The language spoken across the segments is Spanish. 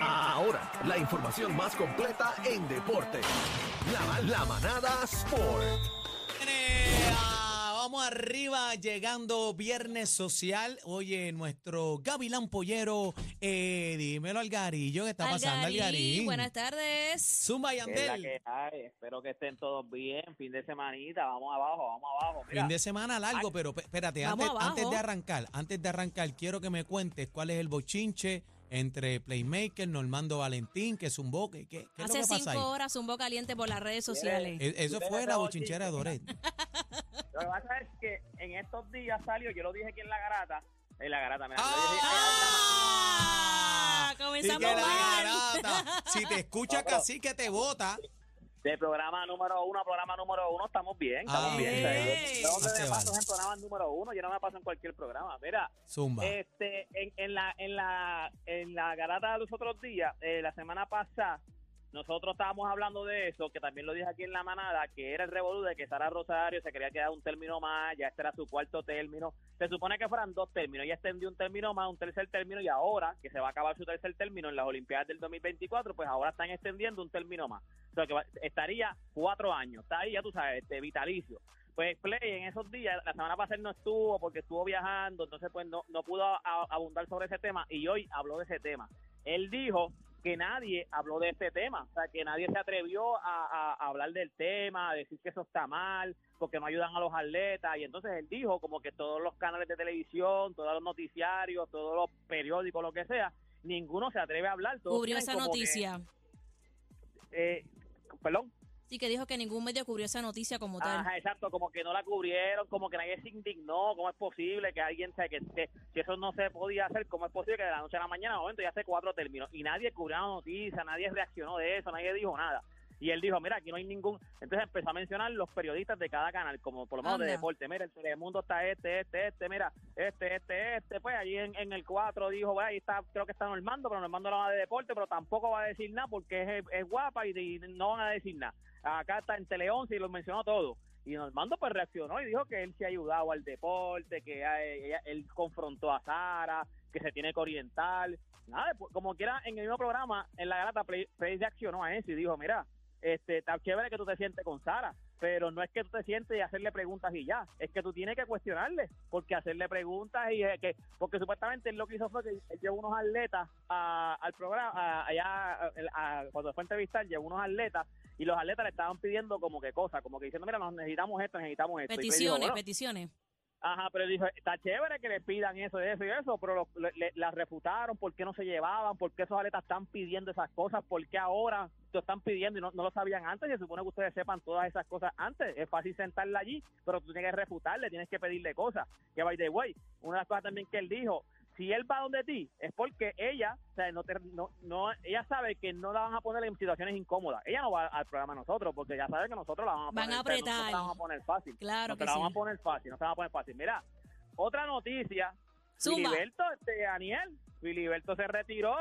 Ahora, la información más completa en deporte. La, la manada Sport. Ah, Vamos arriba, llegando viernes social. Oye, nuestro Gavilán Pollero, eh, dímelo al Garillo, ¿qué está pasando al Garín? Buenas tardes. Zumba y Que es la Andel. que hay. Espero que estén todos bien. Fin de semanita. Vamos abajo, vamos abajo. Mira, Fin de semana largo, pero pe- espérate, Vamos antes, abajo. antes de arrancar, antes de arrancar, quiero que me cuentes cuál es el bochinche entre Playmaker, Normando Valentín, que zumbó, ¿qué es Hace lo que pasa ahí? cinco horas un caliente por las redes sociales. Eh, Eso fue la bochinchera de Doret. Lo que pasa es que en estos días salió, yo lo dije aquí en la garata. En la garata, mira. yo dije, ¡Ah! Y Comenzamos la mal. garata, si te escucha No, pero- casi que te vota. De programa número uno a programa número uno estamos bien, estamos Ah, bien. sea, yo- ¿de ¿Dónde No se me paso vale. en programa número uno? Yo no me paso en cualquier programa. Mira, Zumba. este, en, en la, en la, en la garata de los otros días, eh, la semana pasada, nosotros estábamos hablando de eso, que también lo dije aquí en la manada, que era el revolú de que Sara Rosario se quería quedar un término más, ya este era su cuarto término. Se supone que fueran dos términos, ella extendió un término más, un tercer término, y ahora, que se va a acabar su tercer término en las Olimpiadas del 2024, pues ahora están extendiendo un término más. O sea, que estaría cuatro años, está ahí, ya tú sabes, este, vitalicio. Pues Play en esos días, la semana pasada no estuvo porque estuvo viajando, entonces pues no, no pudo abundar sobre ese tema y hoy habló de ese tema. Él dijo que nadie habló de este tema, o sea, que nadie se atrevió a, a- a hablar del tema, a decir que eso está mal, porque no ayudan a los atletas, y entonces él dijo como que todos los canales de televisión, todos los noticiarios, todos los periódicos, lo que sea, ninguno se atreve a hablar. todos Cubrió esa que, noticia. eh, perdón. Sí, que dijo que ningún medio cubrió esa noticia como tal. Ajá, exacto, como que no la cubrieron, como que nadie se indignó, ¿cómo es posible que alguien se que, que si eso no se podía hacer, cómo es posible que de la noche a la mañana, momento ya hace cuatro términos y nadie cubrió la noticia, nadie reaccionó de eso, nadie dijo nada. Y él dijo, mira, aquí no hay ningún... Entonces empezó a mencionar los periodistas de cada canal, como por lo menos de deporte. Mira, el Telemundo está este, este, este, mira, este, este, este. Pues allí en, en el 4 dijo, "Bueno, ahí está, creo que está Normando, pero Normando no va de deporte, pero tampoco va a decir nada porque es, es guapa y, y no van a decir nada. Acá está en Tele 11 y lo mencionó todo. Y Normando pues reaccionó y dijo que él se ha ayudado al deporte, que ella- él confrontó a Sara, que se tiene que orientar. Nada, pues, como quiera, en el mismo programa, en la garata, Play, Play reaccionó a eso y dijo, mira, este, está chévere que tú te sientes con Sara, pero no es que tú te sientes y hacerle preguntas y ya, es que tú tienes que cuestionarle, porque hacerle preguntas y eh, que, porque supuestamente él lo que hizo fue que él llevó unos atletas a- al programa, a- allá, a- a- cuando fue a entrevistar, llevó unos atletas y los atletas le estaban pidiendo como que cosas, como que diciendo, mira, nos necesitamos esto, necesitamos esto. Y Play dijo, peticiones, "Bueno, peticiones. Ajá, pero dijo, está chévere que le pidan eso, eso y eso, pero lo- le, las refutaron, ¿por qué no se llevaban? ¿Por qué esos atletas están pidiendo esas cosas? ¿Por qué ahora lo están pidiendo y no, no lo sabían antes? Y se supone que ustedes sepan todas esas cosas antes. Es fácil sentarla allí, pero tú tienes que refutarle, tienes que pedirle cosas. Que by the way, una de las cosas también que él dijo, si él va donde ti, es porque ella, o sea, no, te- no, no, ella sabe que no la van a poner en situaciones incómodas. Ella no va al programa de nosotros, porque ya sabe que nosotros la vamos a Van poner, a o sea, nosotros apretar. la vamos a poner fácil. Claro que la vamos sí. a poner fácil, no te la vamos a poner fácil. Mira, otra noticia. Filiberto, este, Daniel, Filiberto se retiró,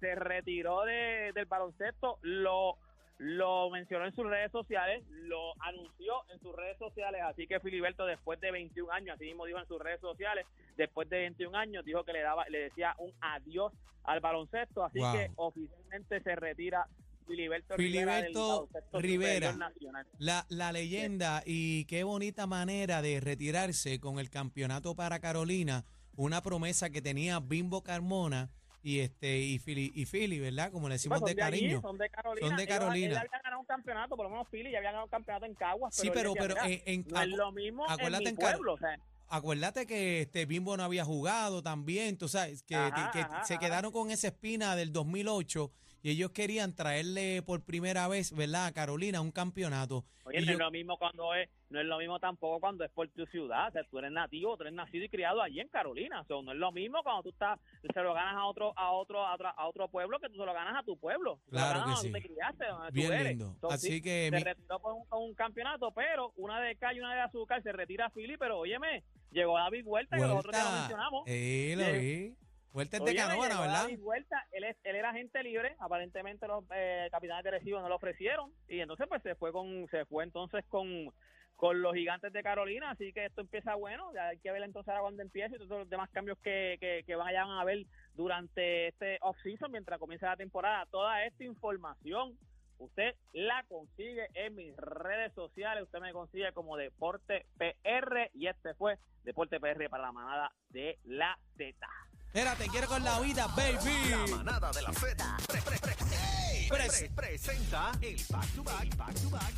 se retiró de, del baloncesto, lo, lo mencionó en sus redes sociales, lo anunció en sus redes sociales, así que Filiberto después de 21 años, así mismo dijo en sus redes sociales, después de 21 años dijo que le daba, le decía un adiós al baloncesto, así Wow. que oficialmente se retira Filiberto, Filiberto Rivera. La, la leyenda y qué bonita manera de retirarse con el campeonato para Carolina, una promesa que tenía Bimbo Carmona y este y Philly, y Philly, ¿verdad? Como le decimos Pues de allí, cariño. son de Carolina. Son de Carolina. Él había ganado un campeonato, por lo menos Philly ya había ganado un campeonato en Caguas. Sí, él pero pero "Mira, en, en- no es lo mismo acuérdate en en mi pueblo. o sea, acuérdate que este Bimbo no había jugado también, tú sabes, que, Ajá, que ajá, se ajá. quedaron con esa espina del 2008 y ellos querían traerle por primera vez, ¿verdad? A Carolina un campeonato. Oye, Y no yo- es lo mismo cuando es, no es lo mismo tampoco cuando es por tu ciudad, o sea, tú eres nativo, tú eres nacido y criado allí en Carolina, o sea, no es lo mismo cuando tú estás, se lo ganas a otro, a otro, a otro, a otro pueblo que tú se lo ganas a tu pueblo, Claro que sí. criaste, donde Bien tú eres. lindo. Así sí, que se mi- retiró por un, con un campeonato, pero una de cal y una de azúcar se retira Philly, pero óyeme, llegó David Huerta, que los otros días lo mencionamos. Eh, lo vi. Vuelta es de Canóvana, ¿verdad? David Huerta, él, es- él era agente libre, aparentemente los eh, capitanes de Recibo no lo ofrecieron y entonces pues se fue con se fue entonces con con los gigantes de Carolina, así que esto empieza bueno, ya hay que ver entonces ahora cuando empiece y todos los demás cambios que, que, que vayan a haber durante este off-season mientras comienza la temporada. Toda esta información usted la consigue en mis redes sociales, usted me consigue como Deporte PR y este fue Deporte PR para la manada de la Z. Espérate, quiero con la vida, baby. La manada de la Z pre- pre- pre- pre- Pres- pre- presenta el back to back, back to back